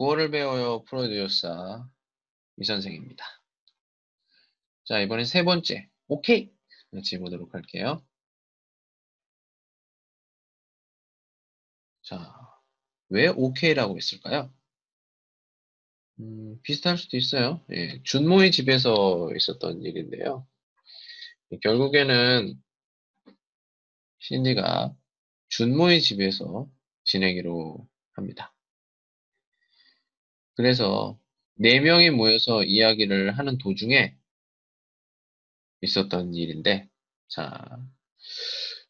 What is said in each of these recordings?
구호를 배워요 프로듀서 이 선생입니다. 자, 이번엔 세 번째. 오케이. 같이 보도록 할게요. 자, 왜 오케이라고 했을까요? 음, 비슷할 수도 있어요. 예, 준모의 집에서 있었던 일인데요. 결국에는 신디가 준모의 집에서 지내기로 합니다. 그래서 네 명이 모여서 이야기를 하는 도중에 있었던 일인데, 자,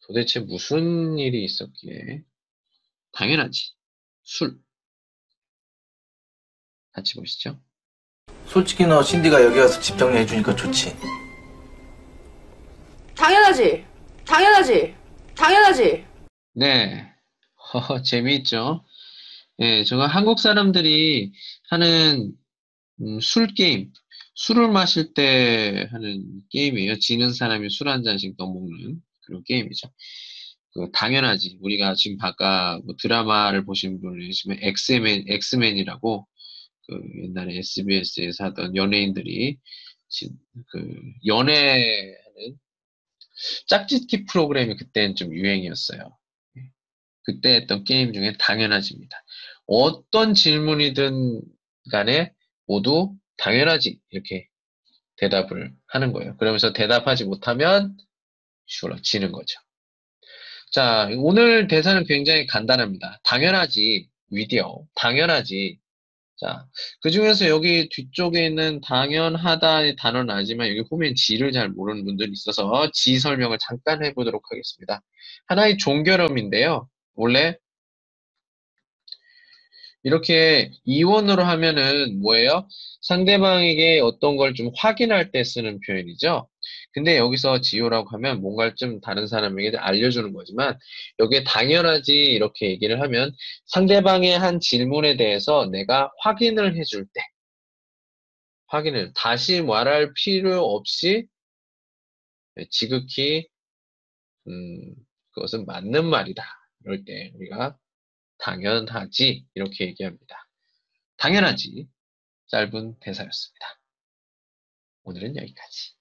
도대체 무슨 일이 있었기에? 당연하지. 술. 같이 보시죠. 솔직히 너 신디가 여기 와서 집 정리해주니까 좋지. 당연하지. 당연하지. 당연하지. 네. 허허, 재미있죠? 예, 저거 한국 사람들이 하는 음, 술 게임, 술을 마실 때 하는 게임이에요. 지는 사람이 술 한 잔씩 더 먹는 그런 게임이죠. 그 당연하지. 우리가 지금 아까 뭐 드라마를 보신 분이 있으면 엑스맨, 엑스맨이라고 그 옛날에 SBS에서 하던 연예인들이 지- 그 연애하는 짝짓기 프로그램이 그때는 좀 유행이었어요. 그때 했던 게임 중에 당연하지입니다. 어떤 질문이든 간에 모두 당연하지 이렇게 대답을 하는 거예요. 그러면서 대답하지 못하면 슈러 지는 거죠. 자, 오늘 대사는 굉장히 간단합니다. 당연하지, 위디어. 당연하지. 자, 그 중에서 여기 뒤쪽에 있는 당연하다의 단어는 아지만 여기 보면 지를 잘 모르는 분들이 있어서 지 설명을 잠깐 해보도록 하겠습니다. 하나의 종결음인데요. 원래 이렇게 이원으로 하면은 뭐예요? 상대방에게 어떤 걸 좀 확인할 때 쓰는 표현이죠. 근데 여기서 지효라고 하면 뭔가를 좀 다른 사람에게 알려주는 거지만 여기에 당연하지 이렇게 얘기를 하면 상대방의 한 질문에 대해서 내가 확인을 해줄 때 확인을 다시 말할 필요 없이 지극히 음, 그것은 맞는 말이다. 이럴 때 우리가 당연하지 이렇게 얘기합니다. 당연하지 짧은 대사였습니다. 오늘은 여기까지.